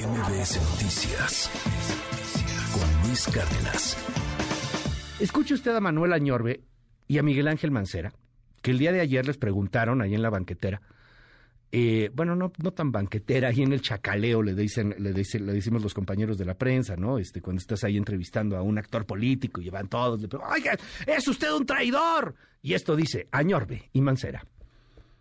MBS Noticias con Luis Cárdenas. Escuche usted a Manuel Añorbe y a Miguel Ángel Mancera, que el día de ayer les preguntaron ahí en la banquetera, eh, bueno, no, no tan banquetera, ahí en el chacaleo le dicen, le dicen, le decimos los compañeros de la prensa, ¿no? Este, cuando estás ahí entrevistando a un actor político y van todos, le oiga, es usted un traidor. Y esto dice Añorbe y Mancera.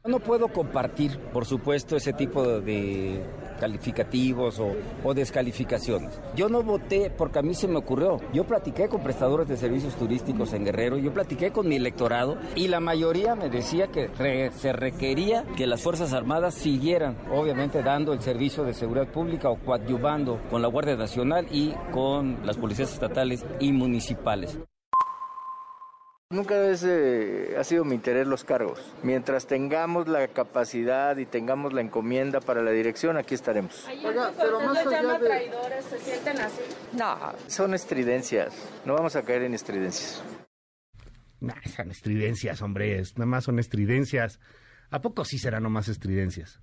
No puedo compartir, por supuesto, ese tipo de calificativos o, descalificaciones. Yo no voté porque a mí se me ocurrió. Yo platiqué con prestadores de servicios turísticos en Guerrero, yo platiqué con mi electorado y la mayoría me decía que se requería que las Fuerzas Armadas siguieran, obviamente, dando el servicio de seguridad pública o coadyuvando con la Guardia Nacional y con las policías estatales y municipales. Nunca eh, ha sido mi interés los cargos. Mientras tengamos la capacidad y tengamos la encomienda para la dirección, aquí estaremos. pero más allá de... traidores, ¿se sienten así? No, son estridencias. No vamos a caer en estridencias. No, son estridencias, hombre. Nada más son estridencias. ¿A poco sí serán nomás estridencias?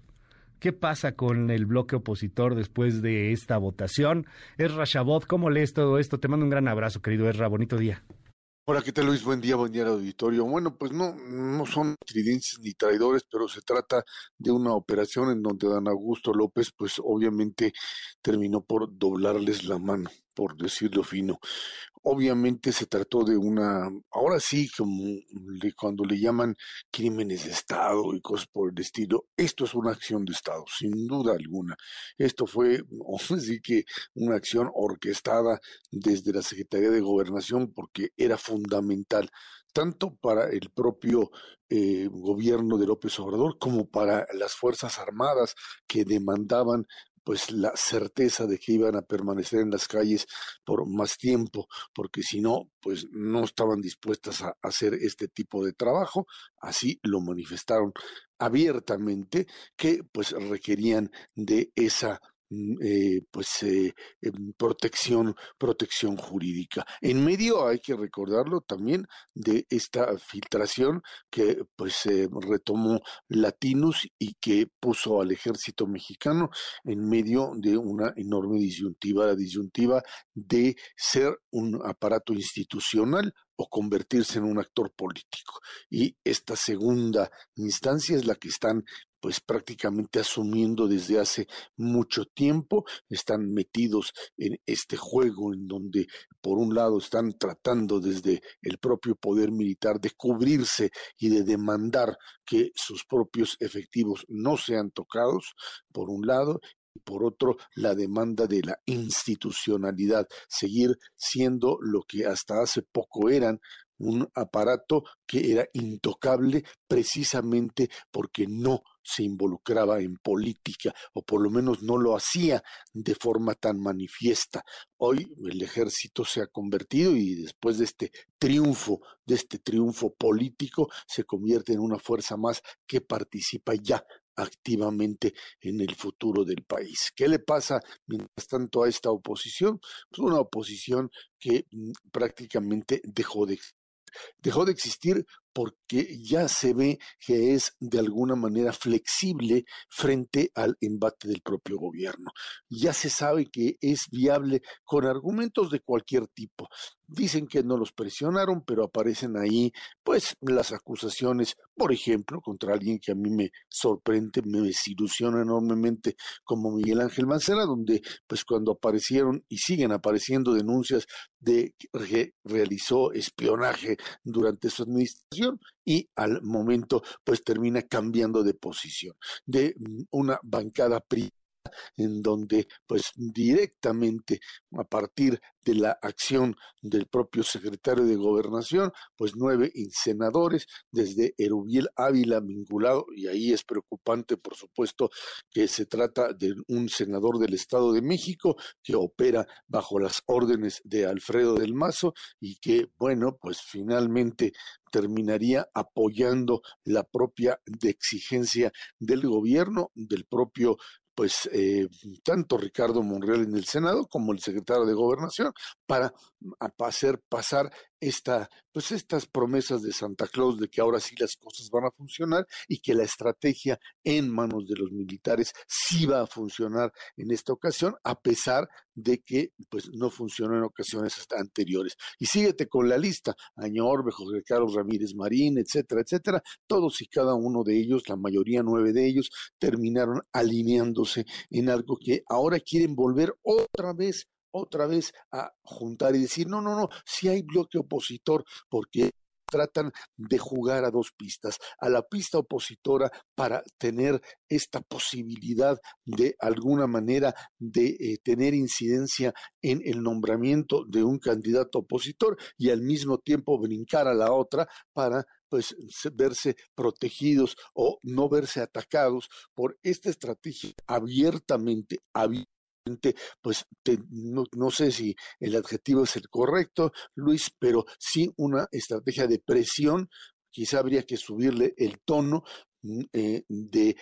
¿Qué pasa con el bloque opositor después de esta votación? Esra Shabot, ¿cómo lees todo esto? Te mando un gran abrazo, querido Esra. Bonito día. Hola, ¿qué tal Luis? Buen día, buen día auditorio. Bueno, pues no, no son tridenses ni traidores, pero se trata de una operación en donde Dan Augusto López, pues obviamente terminó por doblarles la mano por decirlo fino. Obviamente se trató de una, ahora sí, como cuando le llaman crímenes de Estado y cosas por el estilo, esto es una acción de Estado, sin duda alguna. Esto fue, sí que una acción orquestada desde la Secretaría de Gobernación porque era fundamental tanto para el propio eh, gobierno de López Obrador como para las Fuerzas Armadas que demandaban pues la certeza de que iban a permanecer en las calles por más tiempo, porque si no, pues no estaban dispuestas a hacer este tipo de trabajo, así lo manifestaron abiertamente, que pues requerían de esa eh, pues eh, em, protección protección jurídica. En medio hay que recordarlo también de esta filtración que pues retomó Latinus y que puso al ejército mexicano en medio de una enorme disyuntiva la disyuntiva de ser un aparato institucional o convertirse en un actor político. Y esta segunda instancia es la que están pues prácticamente asumiendo desde hace mucho tiempo, están metidos en este juego en donde por un lado están tratando desde el propio poder militar de cubrirse y de demandar que sus propios efectivos no sean tocados, por un lado, y por otro la demanda de la institucionalidad, seguir siendo lo que hasta hace poco eran un aparato que era intocable precisamente porque no se involucraba en política o por lo menos no lo hacía de forma tan manifiesta. Hoy el ejército se ha convertido y después de este triunfo, de este triunfo político, se convierte en una fuerza más que participa ya activamente en el futuro del país. ¿Qué le pasa mientras tanto a esta oposición? Pues una oposición que mm, prácticamente dejó de dejó de existir porque ya se ve que es de alguna manera flexible frente al embate del propio gobierno. Ya se sabe que es viable con argumentos de cualquier tipo. Dicen que no los presionaron, pero aparecen ahí pues las acusaciones, por ejemplo, contra alguien que a mí me sorprende, me desilusiona enormemente como Miguel Ángel Mancera, donde pues cuando aparecieron y siguen apareciendo denuncias de que realizó espionaje durante su administración, y al momento pues termina cambiando de posición de mm, una bancada privada en donde pues directamente a partir de la acción del propio secretario de gobernación, pues nueve senadores desde Erubiel Ávila vinculado, y ahí es preocupante por supuesto que se trata de un senador del Estado de México que opera bajo las órdenes de Alfredo del Mazo y que bueno, pues finalmente terminaría apoyando la propia exigencia del gobierno, del propio pues eh, tanto Ricardo Monreal en el Senado como el secretario de Gobernación para hacer pasar esta, pues estas promesas de Santa Claus de que ahora sí las cosas van a funcionar y que la estrategia en manos de los militares sí va a funcionar en esta ocasión, a pesar de que pues no funcionó en ocasiones hasta anteriores. Y síguete con la lista, Año Orbe, José Carlos Ramírez Marín, etcétera, etcétera, todos y cada uno de ellos, la mayoría nueve de ellos, terminaron alineándose en algo que ahora quieren volver otra vez otra vez a juntar y decir, no, no, no, si hay bloque opositor, porque tratan de jugar a dos pistas, a la pista opositora para tener esta posibilidad de alguna manera de eh, tener incidencia en el nombramiento de un candidato opositor y al mismo tiempo brincar a la otra para pues verse protegidos o no verse atacados por esta estrategia abiertamente, abiertamente pues no, sé si el adjetivo es el correcto, Luis, pero sí una estrategia de presión, quizá habría que subirle el tono mm, eh, de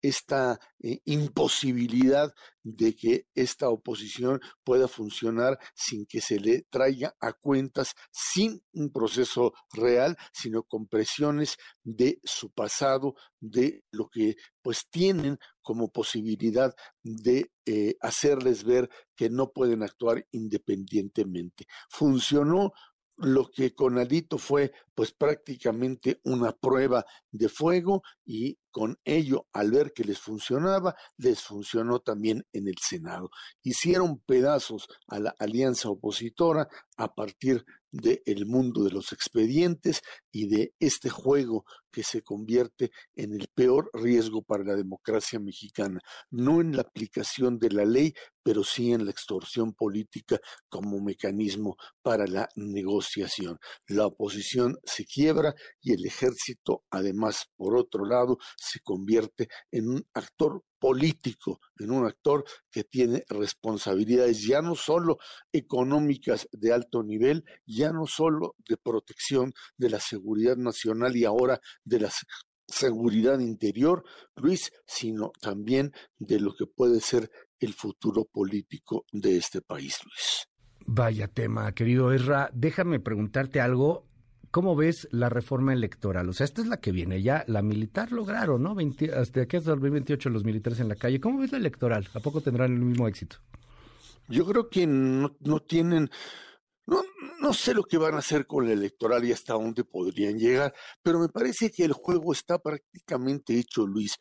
esta eh, imposibilidad de que esta oposición pueda funcionar sin que se le traiga a cuentas, sin un proceso real, sino con presiones de su pasado, de lo que pues tienen como posibilidad de eh, hacerles ver que no pueden actuar independientemente. Funcionó lo que con Alito fue pues prácticamente una prueba de fuego y con ello, al ver que les funcionaba, les funcionó también en el Senado. Hicieron pedazos a la alianza opositora a partir del mundo de los expedientes y de este juego que se convierte en el peor riesgo para la democracia mexicana, no en la aplicación de la ley, pero sí en la extorsión política como mecanismo para la negociación. La oposición se quiebra y el ejército, además, por otro lado, se convierte en un actor político, en un actor que tiene responsabilidades ya no solo económicas de alto nivel, ya no solo de protección de la seguridad nacional y ahora de la seguridad interior, Luis, sino también de lo que puede ser el futuro político de este país, Luis. Vaya tema, querido Ezra. Déjame preguntarte algo ¿Cómo ves la reforma electoral? O sea, esta es la que viene ya, la militar lograron, ¿no? hasta aquí hasta el 2028 los militares en la calle. ¿Cómo ves la electoral? ¿A poco tendrán el mismo éxito? Yo creo que no, tienen, no, no sé lo que van a hacer con la electoral y hasta dónde podrían llegar, pero me parece que el juego está prácticamente hecho, Luis.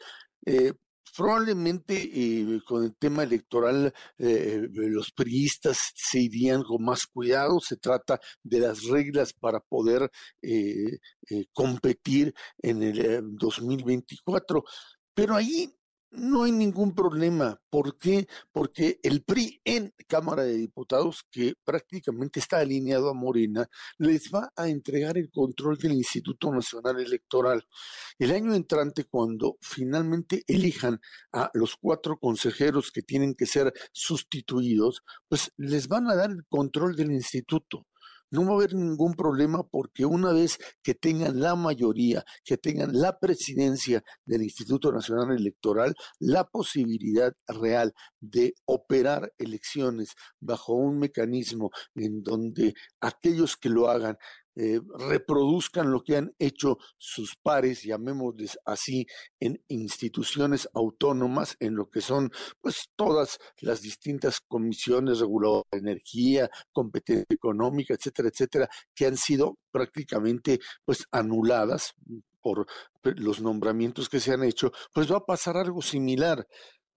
Eh, probablemente eh, con el tema electoral eh, los priistas se irían con más cuidado. Se trata de las reglas para poder eh, competir en el 2024. Pero ahí no hay ningún problema. ¿Por qué? Porque el PRI en Cámara de Diputados, que prácticamente está alineado a Morena, les va a entregar el control del Instituto Nacional Electoral. El año entrante, cuando finalmente elijan a los cuatro consejeros que tienen que ser sustituidos, pues les van a dar el control del instituto no va a haber ningún problema porque una vez que tengan la mayoría, que tengan la presidencia del Instituto Nacional Electoral, la posibilidad real de operar elecciones bajo un mecanismo en donde aquellos que lo hagan eh, reproduzcan lo que han hecho sus pares, llamémosles así, en instituciones autónomas, en lo que son pues todas las distintas comisiones reguladoras de energía, competencia económica, etcétera, etcétera, que han sido prácticamente pues anuladas por los nombramientos que se han hecho, pues va a pasar algo similar.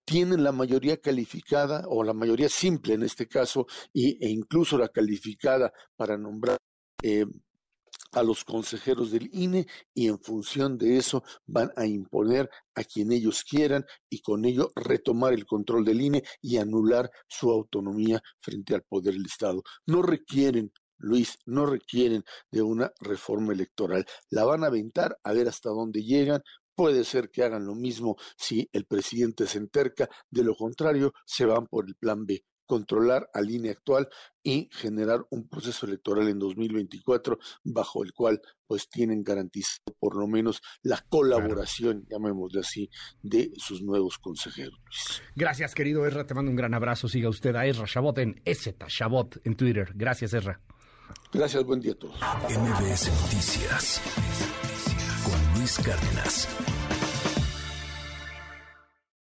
Tienen la mayoría calificada o la mayoría simple en este caso y, e incluso la calificada para nombrar eh, a los consejeros del INE y en función de eso van a imponer a quien ellos quieran y con ello retomar el control del INE y anular su autonomía frente al poder del Estado. No requieren Luis, no requieren de una reforma electoral. La van a aventar a ver hasta dónde llegan. Puede ser que hagan lo mismo si el presidente se enterca. De lo contrario, se van por el plan B controlar al línea actual y generar un proceso electoral en 2024 bajo el cual pues tienen garantizado por lo menos la colaboración, llamémosle así, de sus nuevos consejeros. Gracias, querido Erra, te mando un gran abrazo. Siga usted a Erra Chabot en Z Chabot en Twitter. Gracias, Erra. Gracias, buen día a todos. MBS Noticias con Luis Cárdenas.